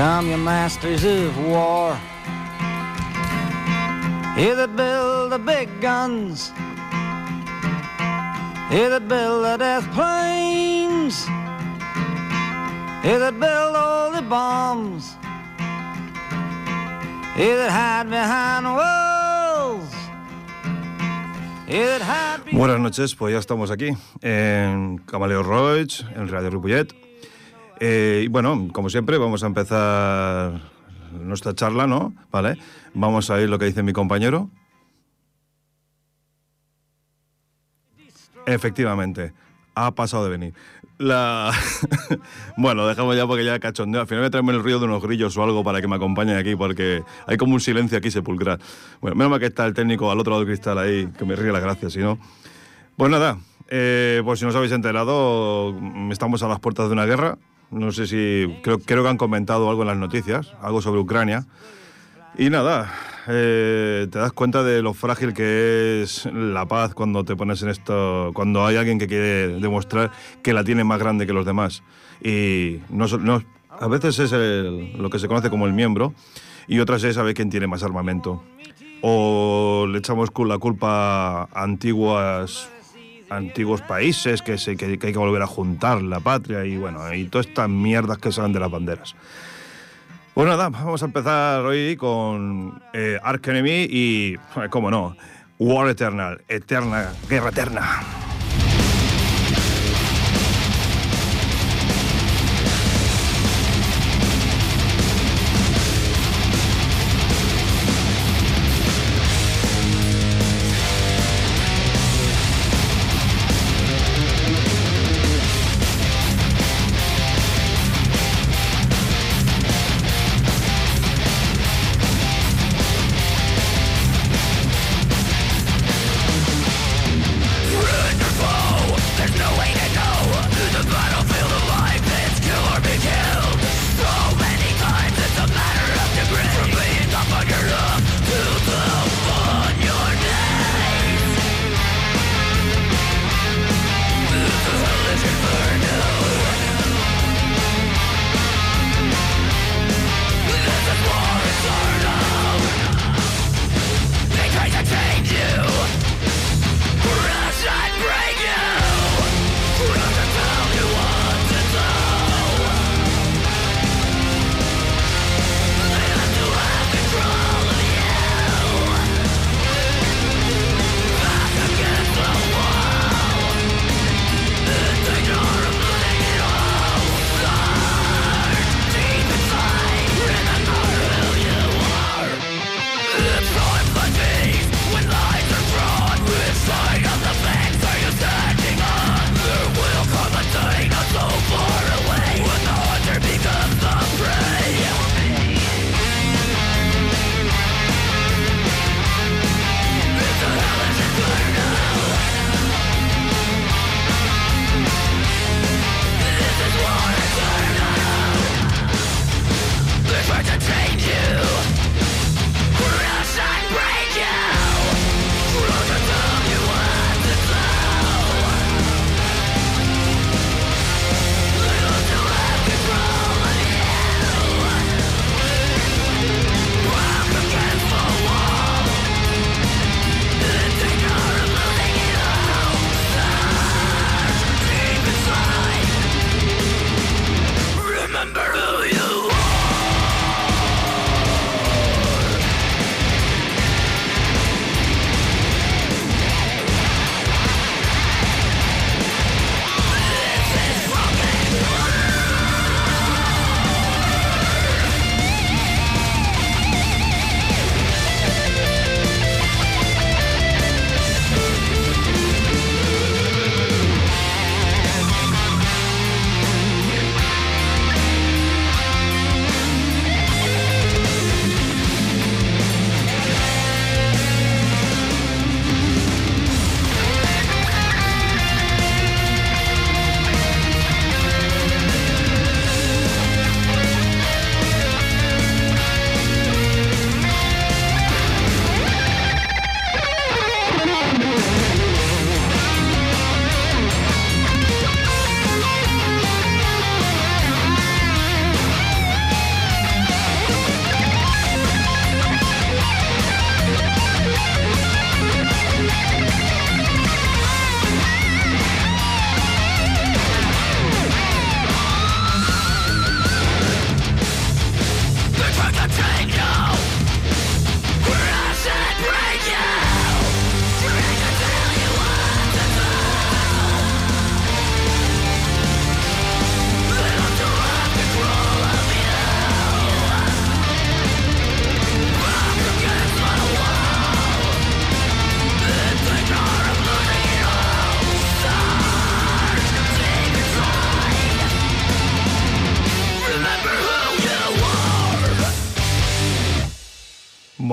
come your masters of war. Here that build the big guns. Here that build the death planes. Here that build all the bombs. Here that hide behind walls. Here that hide behind Buenas noches, pues ya estamos aquí en Camaleo Roig, en Radio Ripollet. Eh, y bueno, como siempre, vamos a empezar nuestra charla, ¿no? Vale. Vamos a oír lo que dice mi compañero. Efectivamente, ha pasado de venir. La... bueno, dejamos ya porque ya cachondeo. Al final voy a el ruido de unos grillos o algo para que me acompañen aquí, porque hay como un silencio aquí sepulcral. Bueno, menos mal que está el técnico al otro lado del cristal ahí, que me ríe las gracias, si no. Pues nada, eh, por si no os habéis enterado, mm, estamos a las puertas de una guerra. No sé si. Creo, creo que han comentado algo en las noticias, algo sobre Ucrania. Y nada, eh, te das cuenta de lo frágil que es la paz cuando te pones en esto, cuando hay alguien que quiere demostrar que la tiene más grande que los demás. Y a veces es el- lo que se conoce como el miembro y otras es saber quién tiene más armamento. O le echamos la culpa antiguas antiguos países que, se, que, hay que volver a juntar la patria y bueno, y todas estas mierdas que salen de las banderas. Pues nada, vamos a empezar hoy con eh, Ark Enemy y, eh, cómo no, War Eternal, eterna, guerra eterna.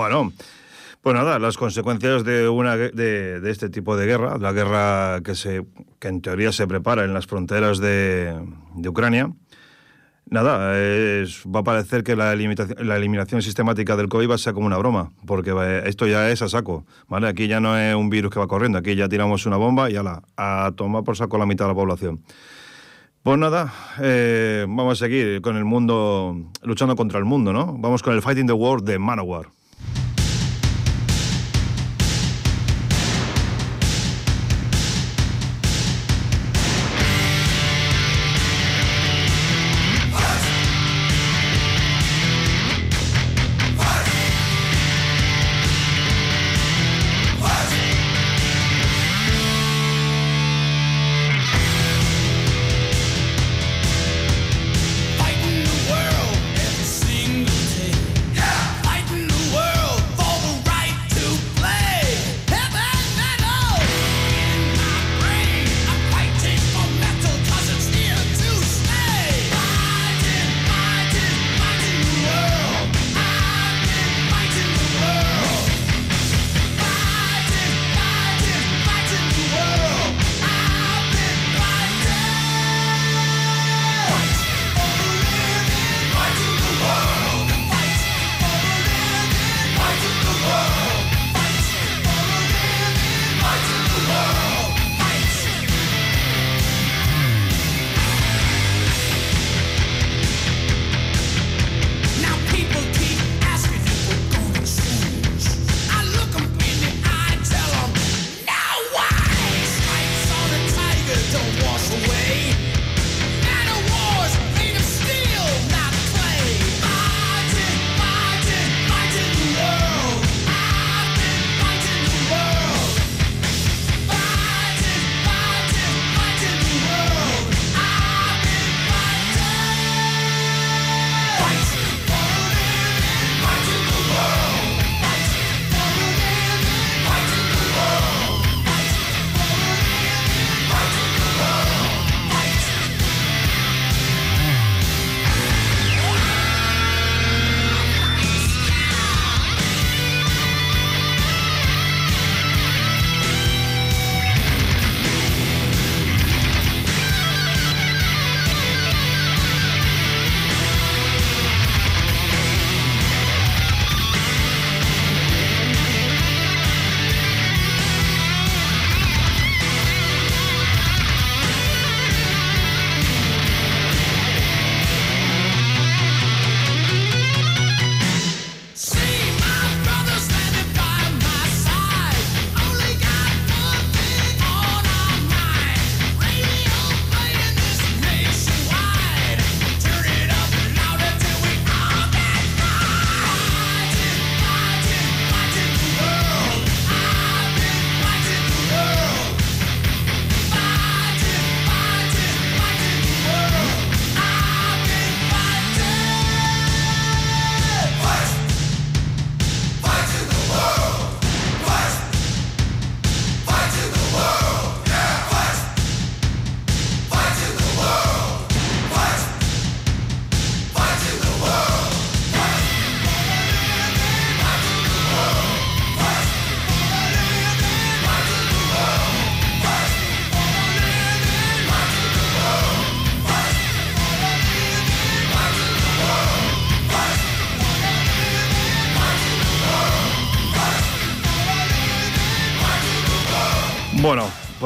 Bueno, pues nada, las consecuencias de, una, de, este tipo de guerra, la guerra que, se, que en teoría se prepara en las fronteras de, Ucrania, Nada, va a parecer que la, la, eliminación sistemática del COVID va a ser como una broma, porque esto ya es a saco, ¿vale? Aquí ya no es un virus que va corriendo, aquí ya tiramos una bomba y la a tomar por saco la mitad de la población. Pues nada, eh, vamos a seguir con el mundo, luchando contra el mundo, ¿no? Vamos con el Fighting the World de Manowar.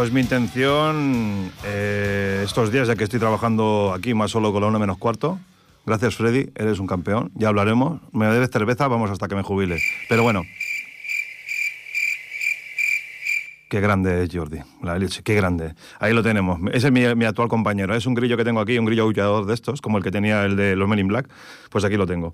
Pues mi intención eh, estos días, ya que estoy trabajando aquí más solo con la 1 menos cuarto, gracias Freddy, eres un campeón, ya hablaremos, me debes cerveza, vamos hasta que me jubile. Pero bueno, Qué grande es Jordi, la leche, qué grande. Ahí lo tenemos. Ese es mi, mi, actual compañero. Es un grillo que tengo aquí, un grillo aullador de estos, como el que tenía el de los Men in Black. Pues aquí lo tengo.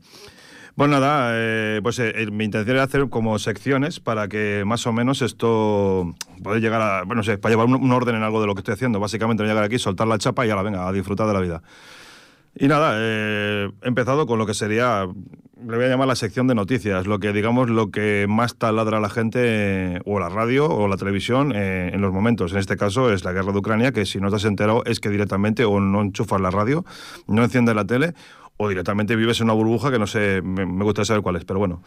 Bueno, nada, eh, pues eh, mi intención era hacer como secciones para que más o menos esto pueda llegar a, bueno, sé, para llevar un, orden en algo de lo que estoy haciendo. Básicamente llegar aquí, soltar la chapa y ahora venga, a disfrutar de la vida. Y nada, eh, he empezado con lo que sería, le voy a llamar la sección de noticias, lo que digamos lo que más taladra a la gente, o la radio o la televisión en los momentos. En este caso es la guerra de Ucrania, que si no te has enterado es que directamente o no enchufas la radio, no enciendes la tele o directamente vives en una burbuja que no sé, me, gustaría saber cuál es, pero bueno.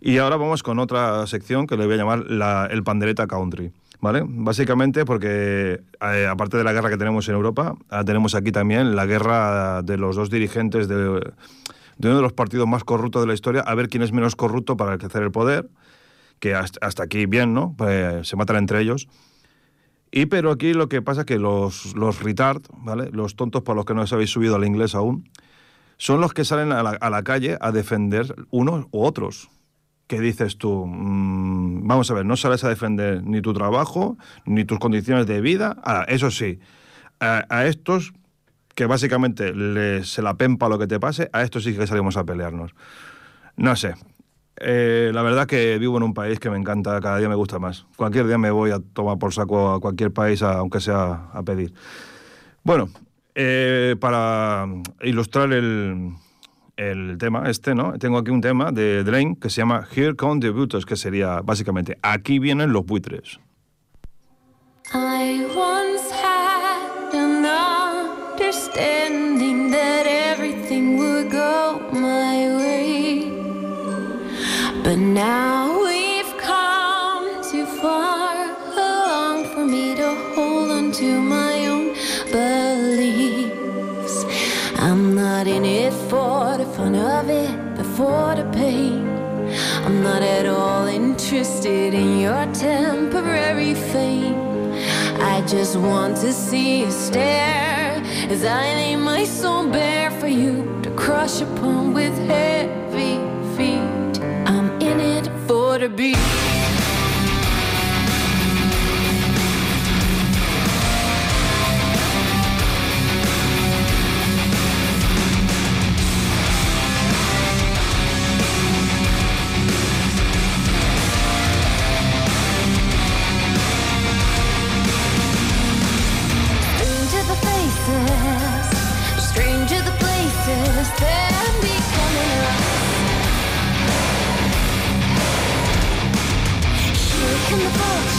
Y ahora vamos con otra sección que le voy a llamar la, el Pandereta Country. ¿Vale? Básicamente porque, eh, aparte de la guerra que tenemos en Europa, tenemos aquí también la guerra de los dos dirigentes de, de, uno de los partidos más corruptos de la historia, a ver quién es menos corrupto para alcanzar el poder, que hasta, hasta aquí bien, ¿no? Pues se matan entre ellos. Y pero aquí lo que pasa es que los, los retard, ¿vale? Los tontos para los que no os habéis subido al inglés aún, son los que salen a la, calle a defender unos u otros que dices tú, mmm, vamos a ver, no sales a defender ni tu trabajo, ni tus condiciones de vida. Ahora, eso sí, a, estos que básicamente se la pempa lo que te pase, a estos sí que salimos a pelearnos. No sé. Eh, la verdad que vivo en un país que me encanta, cada día me gusta más. Cualquier día me voy a tomar por saco a cualquier país, aunque sea a pedir. Bueno, eh, para ilustrar el, el tema este, ¿no? Tengo aquí un tema de Drain que se llama Here Come the Buitres, que sería básicamente Aquí vienen los buitres. I once had an understanding that everything would go my way. But now I'm not in it for the fun of it, but for the pain. I'm not at all interested in your temporary fame. I just want to see you stare as I lay my soul bare for you to crush upon with heavy feet. I'm in it for the beat.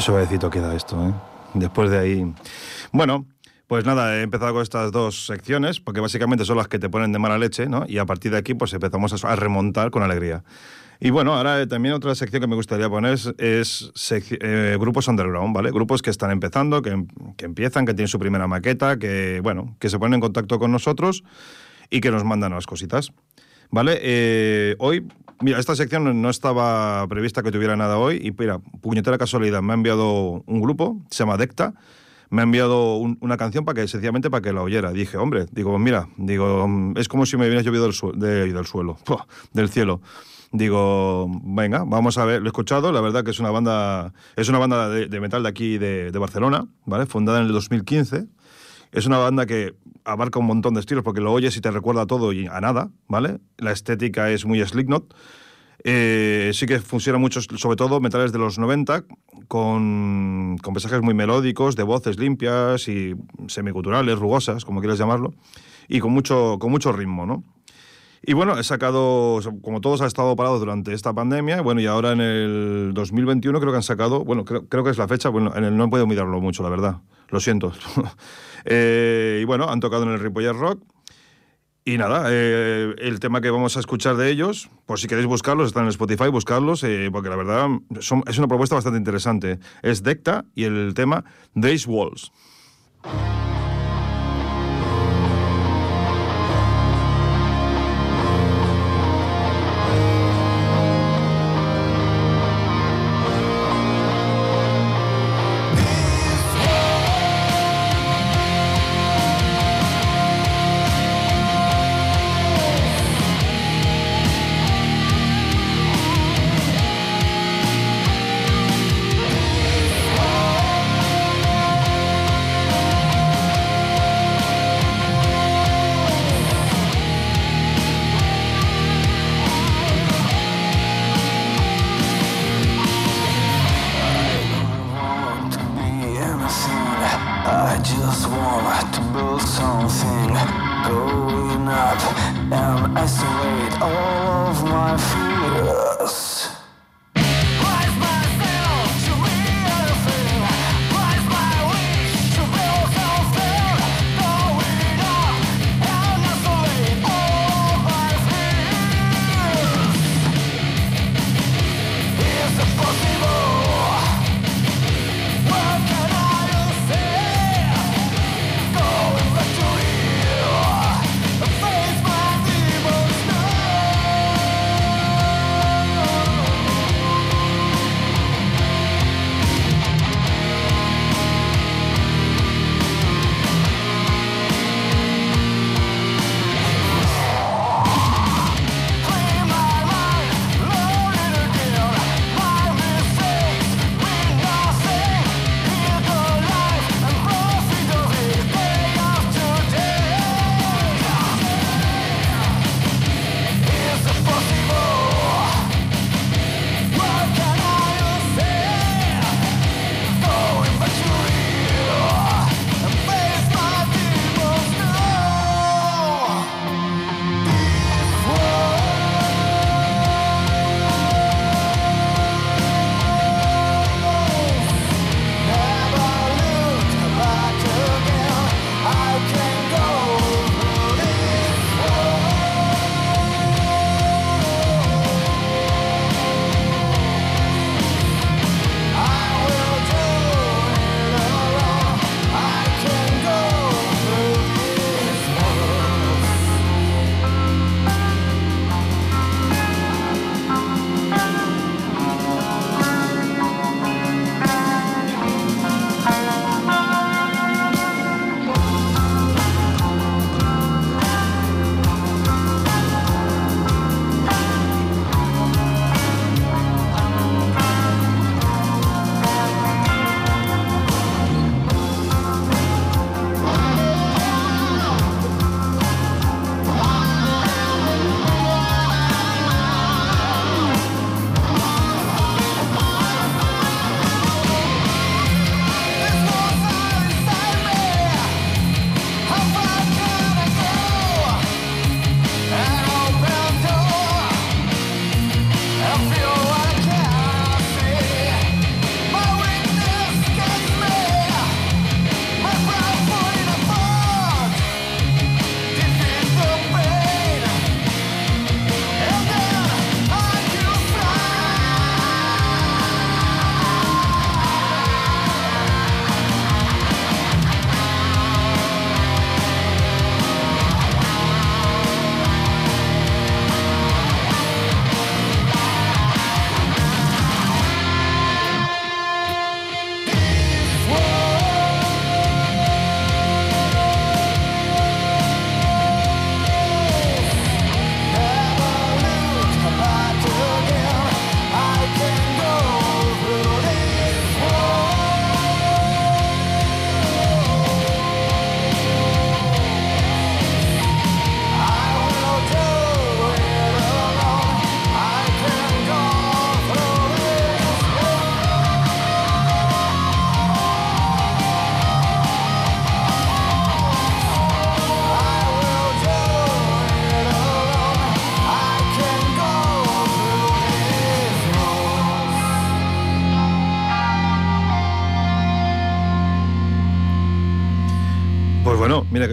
Qué suavecito queda esto, ¿eh? Después de ahí. Bueno, pues nada, he empezado con estas dos secciones, porque básicamente son las que te ponen de mala leche, ¿no? Y a partir de aquí, pues empezamos a, remontar con alegría. Y bueno, ahora eh, también otra sección que me gustaría poner es, eh, grupos underground, ¿vale? Grupos que están empezando, que, que empiezan, que tienen su primera maqueta, que, bueno, que se ponen en contacto con nosotros y que nos mandan las cositas. ¿Vale? Eh, hoy, mira, esta sección no- estaba prevista que tuviera nada hoy y mira, puñetera casualidad, me ha enviado un grupo, se llama Decta, me ha enviado un- una canción para que, sencillamente para que la oyera. Dije, hombre, digo, mira, digo, es como si me hubiera llovido del, de- del suelo, del cielo. Digo, venga, vamos a ver, lo he escuchado, la verdad que es una banda, es una banda de, metal de aquí de Barcelona, ¿vale? Fundada en el 2015. Es una banda que abarca un montón de estilos porque lo oyes y te recuerda a todo y a nada, ¿vale? La estética es muy Slipknot. Eh, sí que funciona mucho, sobre todo metales de los 90, con, con mensajes muy melódicos, de voces limpias y semiculturales, rugosas, como quieras llamarlo, y con mucho, con mucho ritmo, ¿no? Y bueno, he sacado, como todos ha estado parado durante esta pandemia, bueno, y ahora en el 2021 creo que han sacado, bueno, creo, creo que es la fecha, bueno, en el, no puedo mirarlo mucho, la verdad, lo siento. Eh, y bueno, han tocado en el Ripollet Rock. Y nada, eh, el tema que vamos a escuchar de ellos, por si queréis buscarlos, están en Spotify, buscarlos, eh, porque la verdad es una propuesta bastante interesante. Es Decta y el tema Days Walls.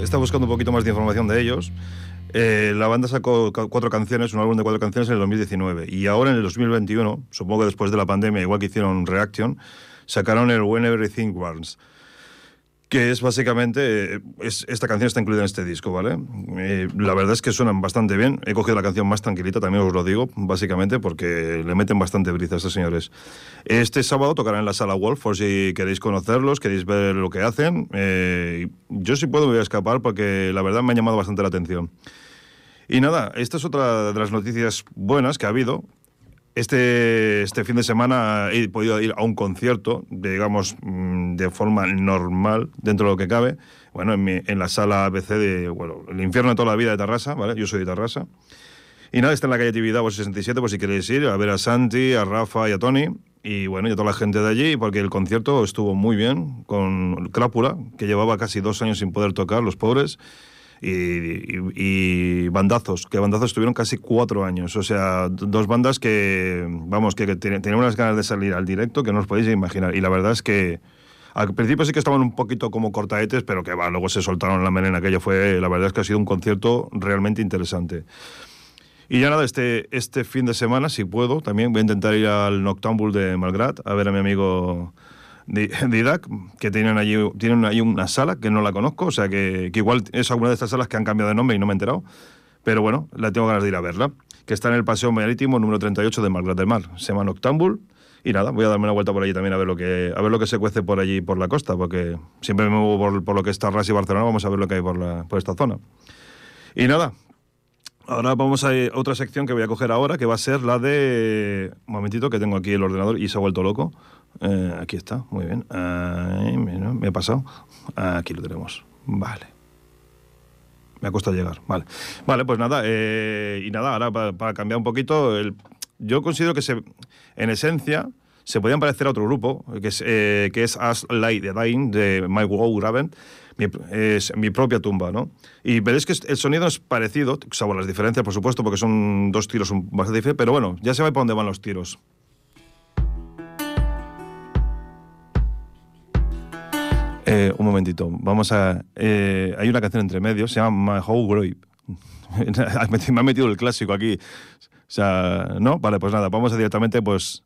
Estaba buscando un poquito más de información de ellos. Eh, la banda sacó cuatro canciones, un álbum de cuatro canciones en el 2019. Y ahora en el 2021, supongo que después de la pandemia, igual que hicieron Reaction, sacaron el When Everything Burns. Que es básicamente. eh, Es, esta canción está incluida en este disco, ¿vale? Eh, la verdad es que suenan bastante bien. He cogido la canción más tranquilita, también os lo digo, básicamente, porque le meten bastante brisa a estos señores. Este sábado tocarán en la sala Wolf, por si queréis conocerlos, queréis ver lo que hacen. Eh, yo, si puedo, me voy a escapar, porque la verdad me ha llamado bastante la atención. Y nada, esta es otra de las noticias buenas que ha habido. Este, este fin de semana he podido ir a un concierto, de, digamos, mm, de forma normal, dentro de lo que cabe, bueno, en, mi- en la sala ABC de, bueno, el infierno de toda la vida de Tarrasa, ¿vale? Yo soy de Tarrasa. Y nada, está en la calle Tibidabo 67, por si queréis ir, a ver a Santi, a Rafa y a Tony. Y bueno, y a toda la gente de allí, porque el concierto estuvo muy bien, con Crápula, que llevaba casi dos años sin poder tocar, los pobres y, bandazos, que bandazos estuvieron casi cuatro años. O sea, dos bandas que, vamos, que, que ten- tenían unas ganas de salir al directo que no os podéis imaginar. Y la verdad es que al principio sí que estaban un poquito como cortaetes, pero que va, luego se soltaron la melena. Aquello fue, la verdad es que ha sido un concierto realmente interesante. Y ya nada, este, este fin de semana, si puedo, también voy a intentar ir al Noctambul de Malgrat a ver a mi amigo Didac, que tienen allí, tienen allí una sala que no la conozco, o sea que, que igual es alguna de estas salas que han cambiado de nombre y no me he enterado. Pero bueno, la tengo ganas de ir a verla, que está en el Paseo Marítimo número 38 de Malgrat del Mar. Se llama. Y nada, voy a darme una vuelta por allí también a ver lo que, a ver lo que se cuece por allí, por la costa, porque siempre me muevo por, lo que es Tarrasa y Barcelona, vamos a ver lo que hay por, la, por esta zona. Y nada, Ahora vamos a otra sección que voy a coger ahora, que va a ser la de... Un momentito, que tengo aquí el ordenador y se ha vuelto loco. Eh, aquí está, muy bien. Ay, mira, me he pasado. Aquí lo tenemos. Vale. Me ha costado llegar. Vale. Vale, pues nada. eh, y nada, ahora para, para cambiar un poquito, el- yo considero que se, en esencia se podían parecer a otro grupo, que es, eh, que es As Light the Dying, de Mike Graven, mi, es mi propia tumba, ¿no? Y veréis que el sonido es parecido, salvo las diferencias, por supuesto, porque son dos tiros bastante diferentes, pero bueno, ya se ve por dónde van los tiros. Un momentito, vamos a... eh, hay una canción entre medios, se llama My Whole Grave. Me ha metido el clásico aquí. O sea, ¿no? Vale, pues nada, vamos a directamente, pues...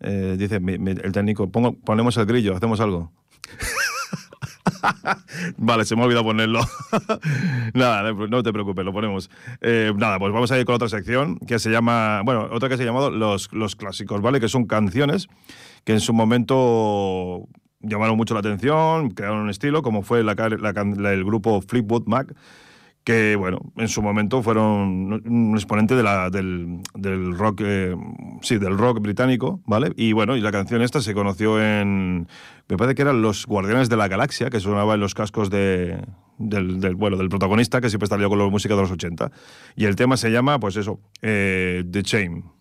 eh, dice el técnico, ponemos el grillo, hacemos algo. Vale, se me ha olvidado ponerlo. nada, no no te preocupes, lo ponemos. Eh, nada, pues vamos a ir con otra sección que se llama, bueno, otra que se ha llamado los, los clásicos, ¿vale? Que son canciones que en su momento llamaron mucho la atención, crearon un estilo, como fue el grupo Fleetwood Mac, que, bueno, en su momento fueron un exponente del, rock, eh, sí, del rock británico, ¿vale? Y bueno, y la canción esta se conoció en, me parece que eran Los Guardianes de la Galaxia, que sonaba en los cascos de, del, del, bueno, del protagonista, que siempre está liado con la música de los 80. Y el tema se llama, pues eso, eh, The Chain.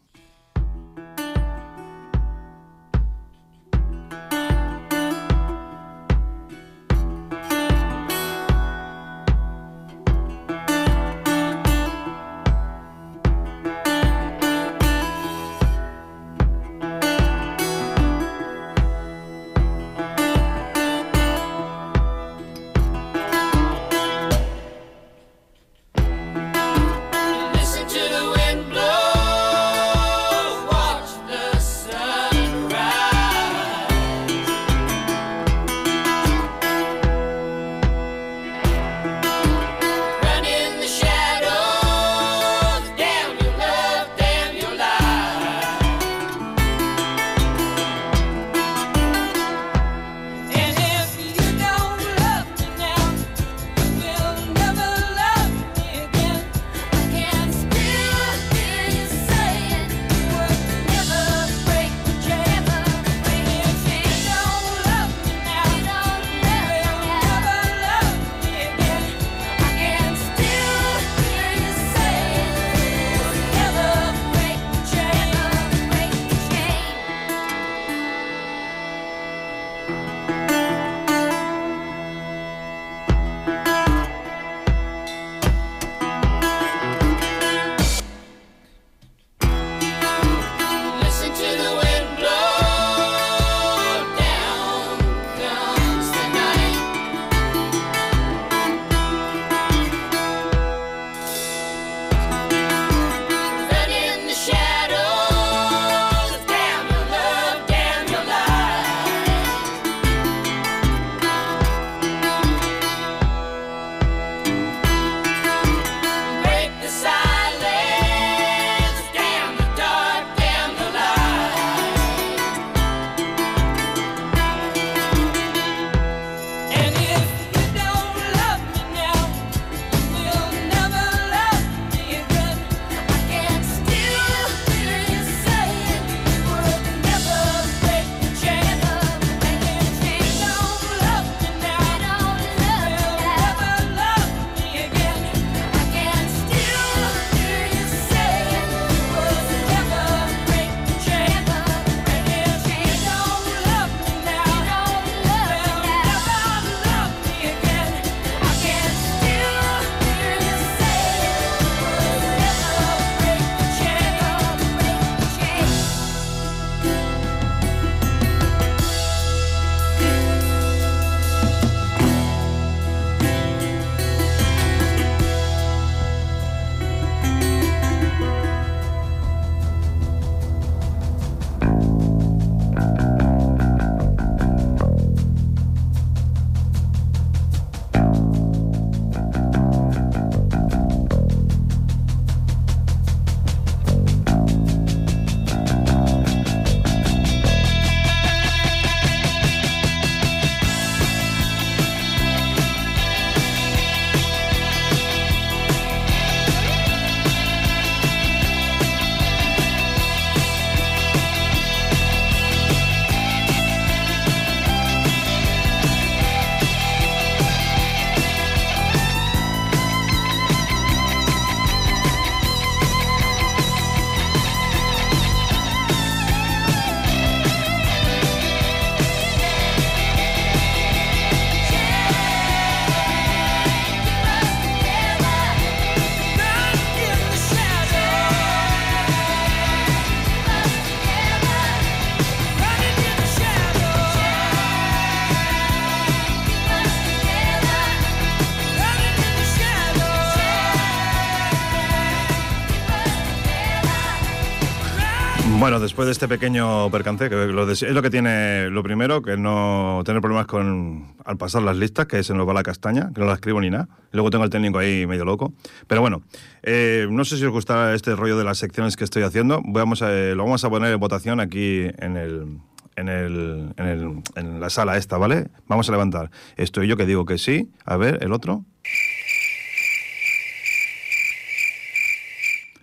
Bueno, después de este pequeño percance, que lo de- es lo que tiene lo primero, que no tener problemas con al pasar las listas, que se nos va la castaña, que no la escribo ni nada. Luego tengo el técnico ahí medio loco. Pero bueno, eh, no sé si os gusta este rollo de las secciones que estoy haciendo. Vamos a- lo vamos a poner en votación aquí en el, en, el, en, el- en la sala esta, ¿vale? Vamos a levantar. Estoy yo que digo que sí. A ver, el otro.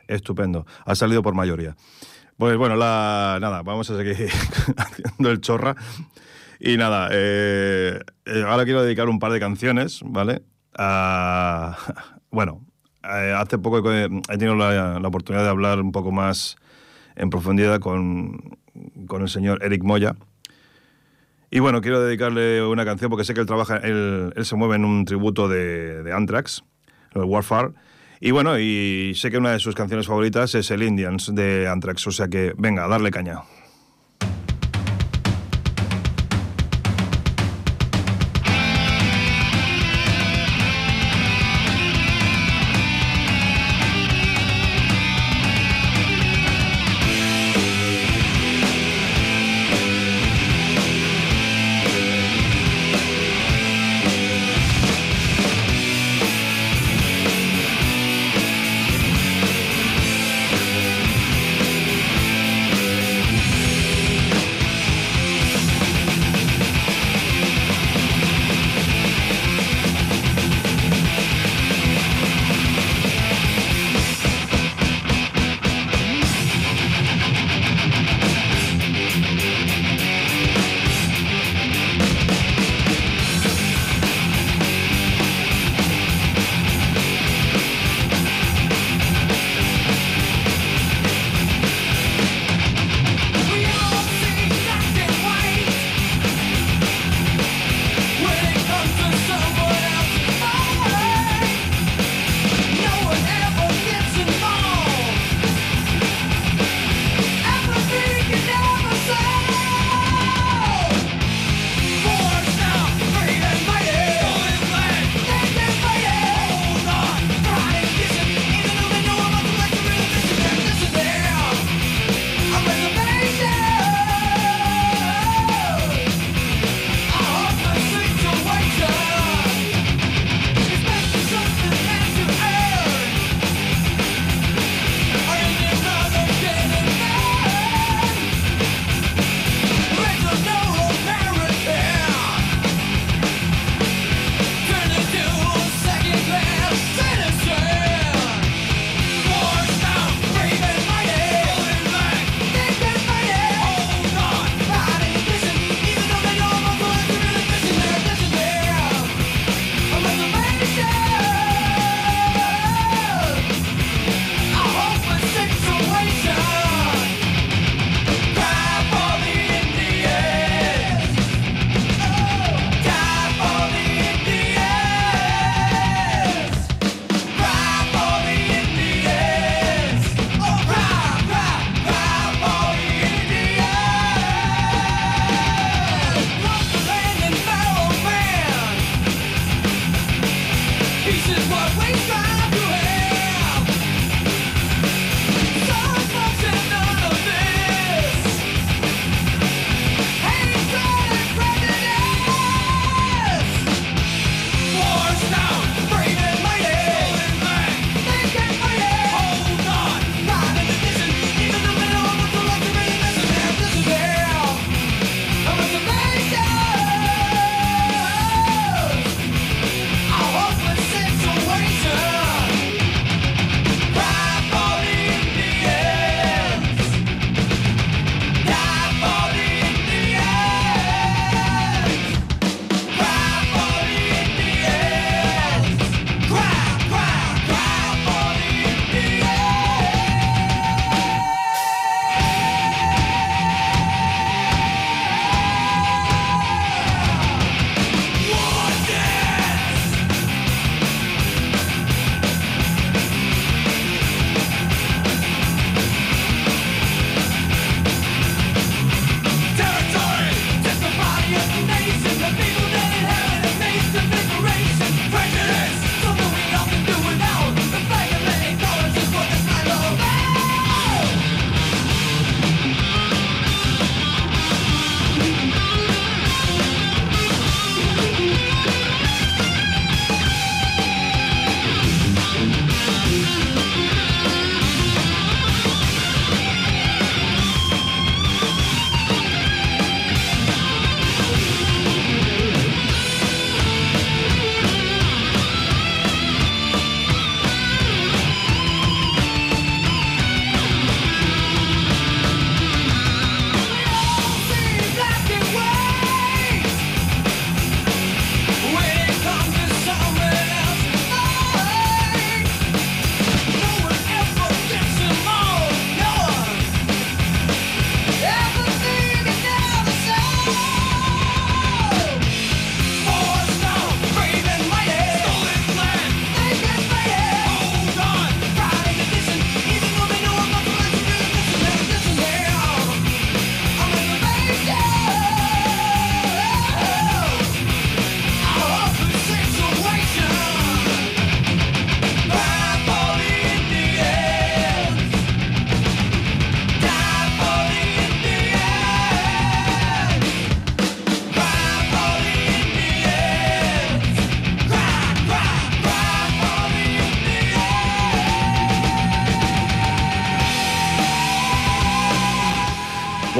Estupendo. Ha salido por mayoría. Pues bueno, la, nada, vamos a seguir haciendo el chorra. Y nada, eh, eh, ahora quiero dedicar un par de canciones, ¿vale? Bueno, eh, hace poco he tenido la, oportunidad de hablar un poco más en profundidad con, con el señor Eric Moya. Y bueno, quiero dedicarle una canción porque sé que él trabaja, él, se mueve en un tributo de, de Anthrax, el Warfare. Y bueno, y sé que una de sus canciones favoritas es el Indians de Anthrax, o sea que venga, darle caña.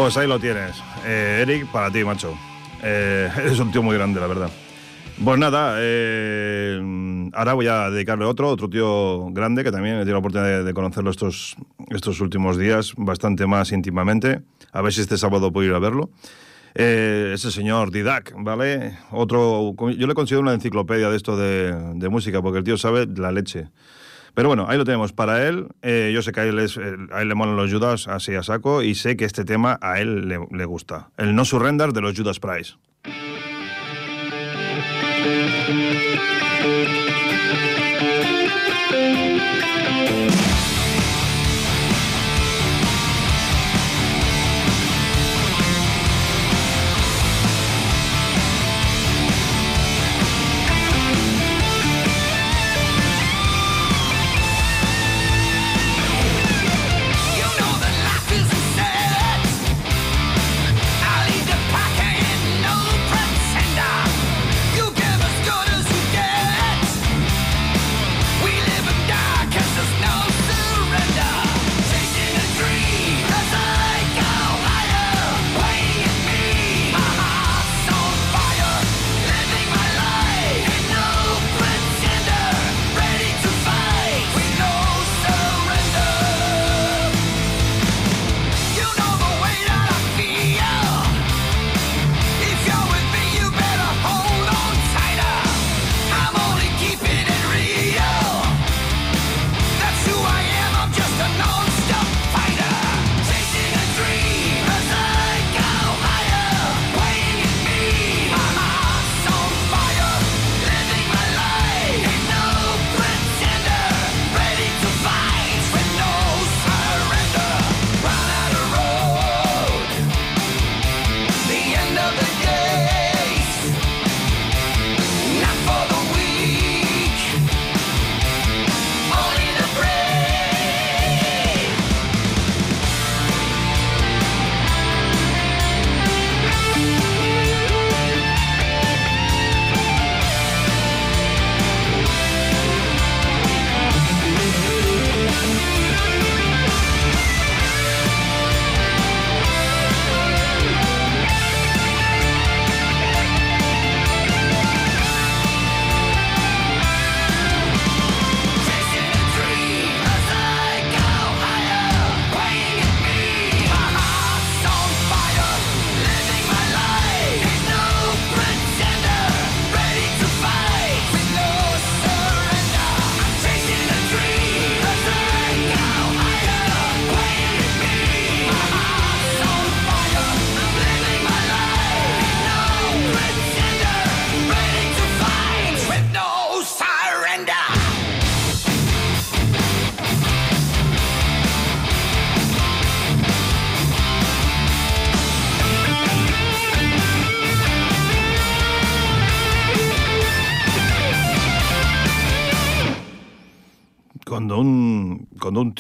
Pues ahí lo tienes. Eh, Eric, para ti, macho. Eh, eres un tío muy grande, la verdad. Pues nada, eh, ahora voy a dedicarle otro, otro tío grande que también he tenido la oportunidad de, conocerlo estos, estos últimos días bastante más íntimamente. A ver si este sábado puedo ir a verlo. Eh, ese señor Didac, ¿vale? Otro, yo le considero una enciclopedia de esto de, de música, porque el tío sabe la leche. Pero bueno, ahí lo tenemos para él. Eh, yo sé que a él, le molan los Judas así a saco y sé que este tema a él le, le gusta. El No Surrender de los Judas Price.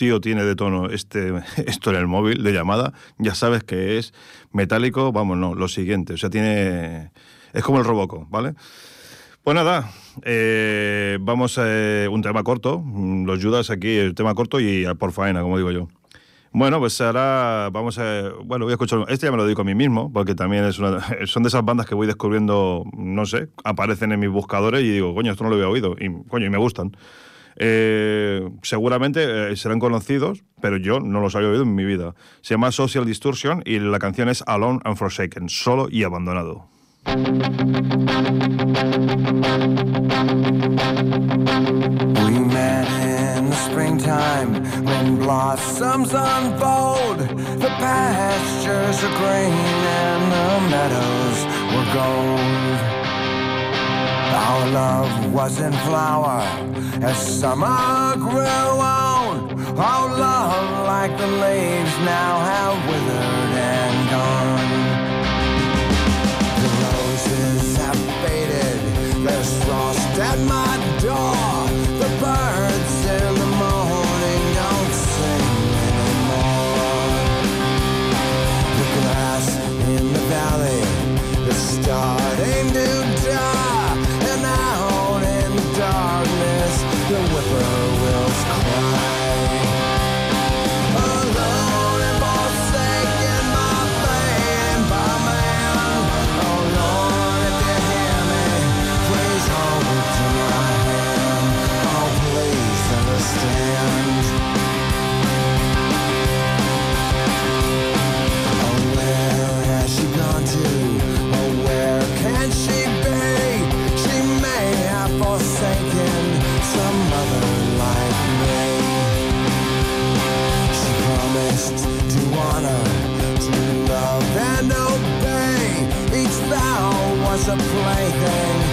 Tío tiene de tono este, esto en el móvil de llamada, ya sabes que es metálico, vamos, no, lo siguiente. O sea, tiene. Es como el Roboco, ¿vale? Pues nada, eh, vamos a un tema corto. mm, Los Judas aquí, el tema corto y por faena, como digo yo. Bueno, pues ahora vamos a. Bueno, voy a escuchar. Este ya me lo dedico a mí mismo, porque también es son de esas bandas que voy descubriendo, no sé, aparecen en mis buscadores y digo, coño, esto no lo había oído. Y, coño, y me gustan. Eh, seguramente eh, serán conocidos, pero yo no los había oído en mi vida. Se llama Social Distortion y la canción es Alone and Forsaken, solo y abandonado. We met in the springtime when blossoms unfold. The pastures are green and the meadows were gold. Our love was in flower as summer grew on. Our love, like the leaves, now have withered and gone. The roses have faded. There's frost at my plaything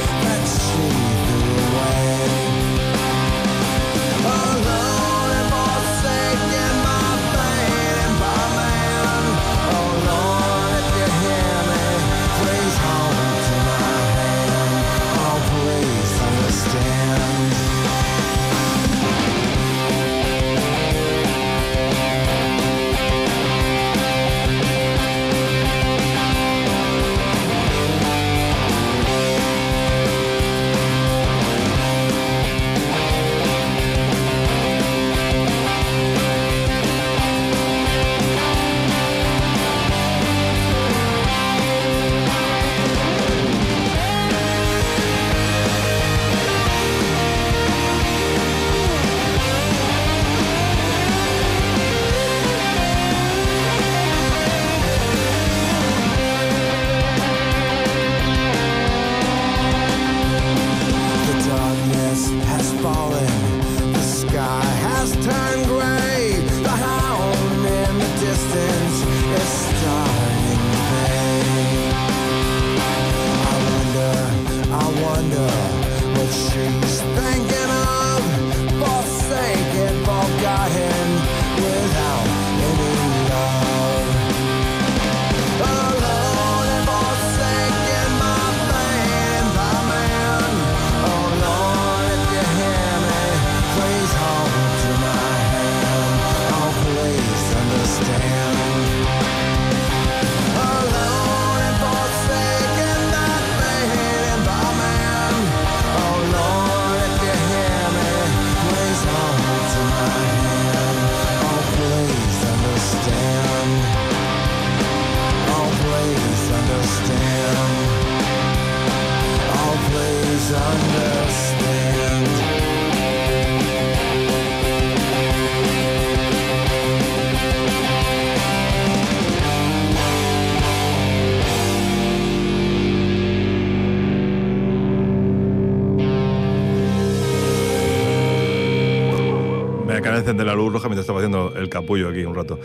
capullo aquí un rato.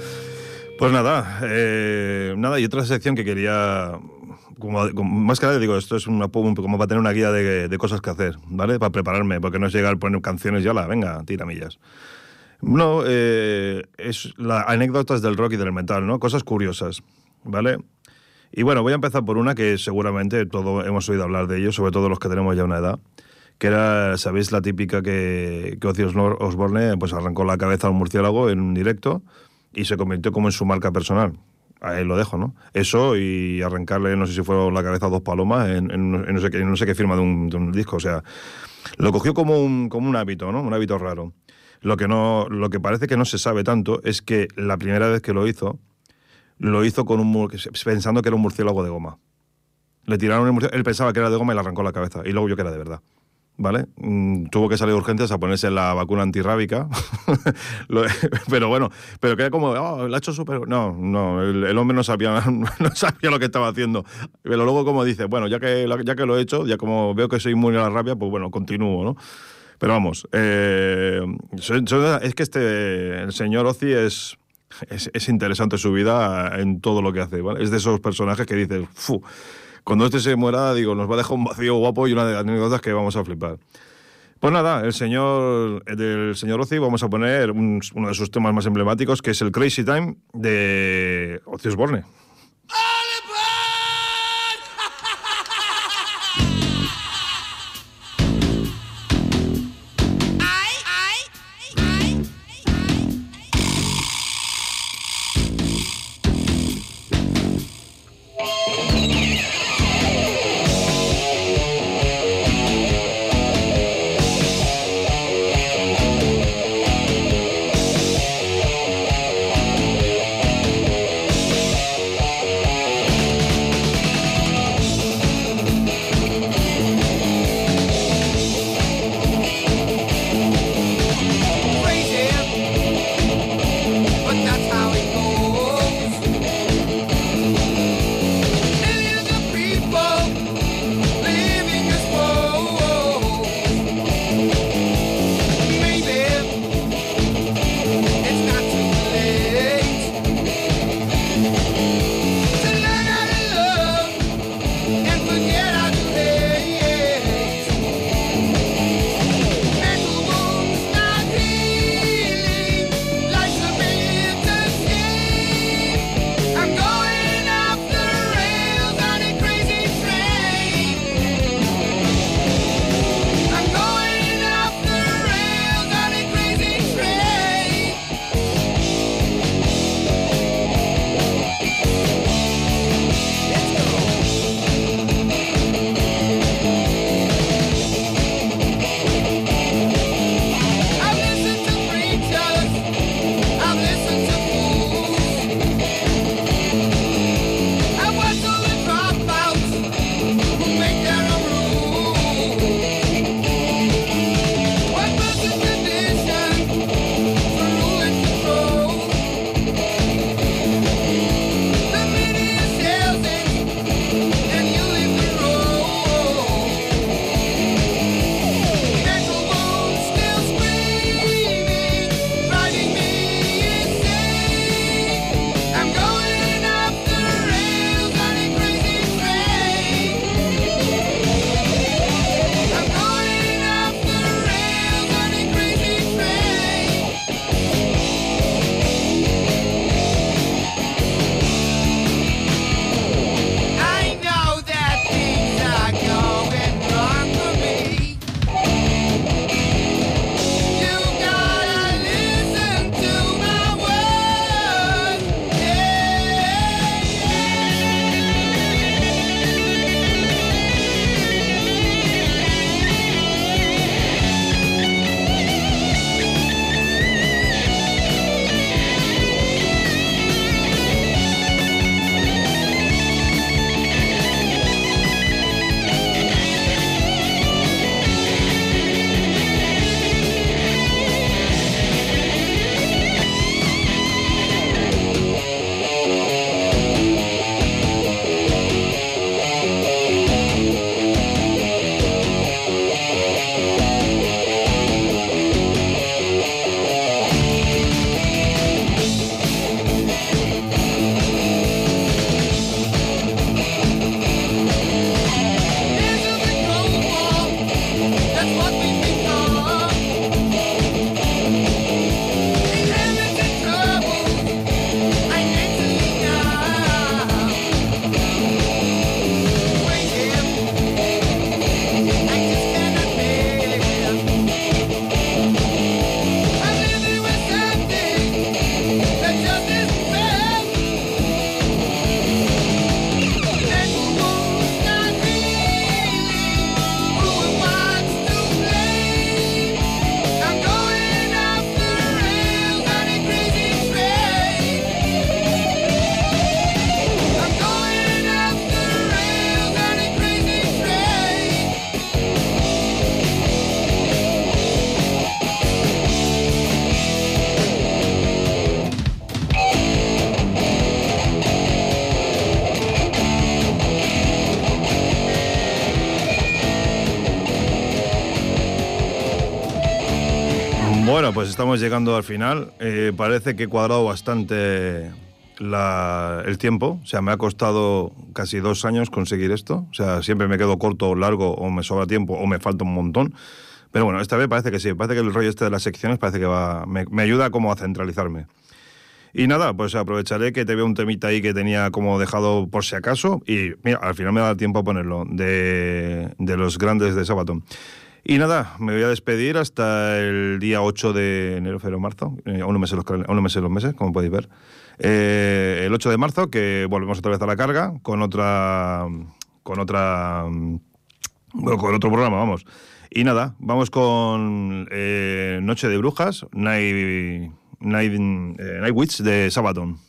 Pues nada, eh, nada, y otra sección que quería, como, como- más que nada digo, esto es una, como para tener una guía de, de cosas que hacer, ¿vale? Para prepararme, porque no es llegar a poner canciones y la venga, tiramillas. No, eh, es las anécdotas del rock y del metal, ¿no? Cosas curiosas, ¿vale? Y bueno, voy a empezar por una que seguramente todos hemos oído hablar de ello, sobre todo los que tenemos ya una edad, que era, ¿sabéis la típica que, que Ozzy Osbourne pues arrancó la cabeza a un murciélago en un directo y se convirtió como en su marca personal? Ahí lo dejo, ¿no? Eso y arrancarle, no sé si fue la cabeza a dos palomas en, en en no, sé qué, en no sé qué firma de un, de un disco, o sea, lo cogió como un, como un hábito, ¿no? Un hábito raro. Lo que, no, lo que parece que no se sabe tanto es que la primera vez que lo hizo, lo hizo con un, pensando que era un murciélago de goma. Le tiraron el murciélago, él pensaba que era de goma y le arrancó la cabeza. Y luego vio que era de verdad. ¿Vale? Mm, tuvo que salir de urgencias a ponerse la vacuna antirrábica. Pero bueno, pero queda como, oh, lo ha hecho súper. No, no, el, el hombre no sabía, no sabía lo que estaba haciendo. Pero luego, como dice, bueno, ya que, ya que lo he hecho, ya como veo que soy inmune a la rabia, pues bueno, continúo, ¿no? Pero vamos, eh, es que este, el señor Ozzy es, es, es interesante su vida en todo lo que hace, ¿vale? Es de esos personajes que dices, ¡fu! Cuando este se muera, digo, nos va a dejar un vacío guapo y una de anécdotas que vamos a flipar. Pues nada, el señor, del señor Ozzy vamos a poner un- uno de sus temas más emblemáticos, que es el Crazy Time de Ozzy Osbourne. Estamos llegando al final. Eh, parece que he cuadrado bastante la- el tiempo. O sea, me ha costado casi dos años conseguir esto. O sea, siempre me quedo corto o largo, o me sobra tiempo, o me falta un montón. Pero bueno, esta vez parece que sí. Parece que el rollo este de las secciones parece que va, me, me ayuda como a centralizarme. Y nada, pues aprovecharé que te veo un temita ahí que tenía como dejado por si acaso. Y mira, al final me da tiempo a ponerlo, de, de los grandes de Sabaton. Y nada, me voy a despedir hasta el día 8 de enero, febrero, marzo. Eh, aún, no me sé los, aún no me los meses, como podéis ver. Eh, el 8 de marzo, que volvemos otra vez a la carga con otra. con otra. bueno, con otro programa, vamos. Y nada, vamos con eh, Noche de Brujas, Night, Night, eh, Night Witch de Sabaton.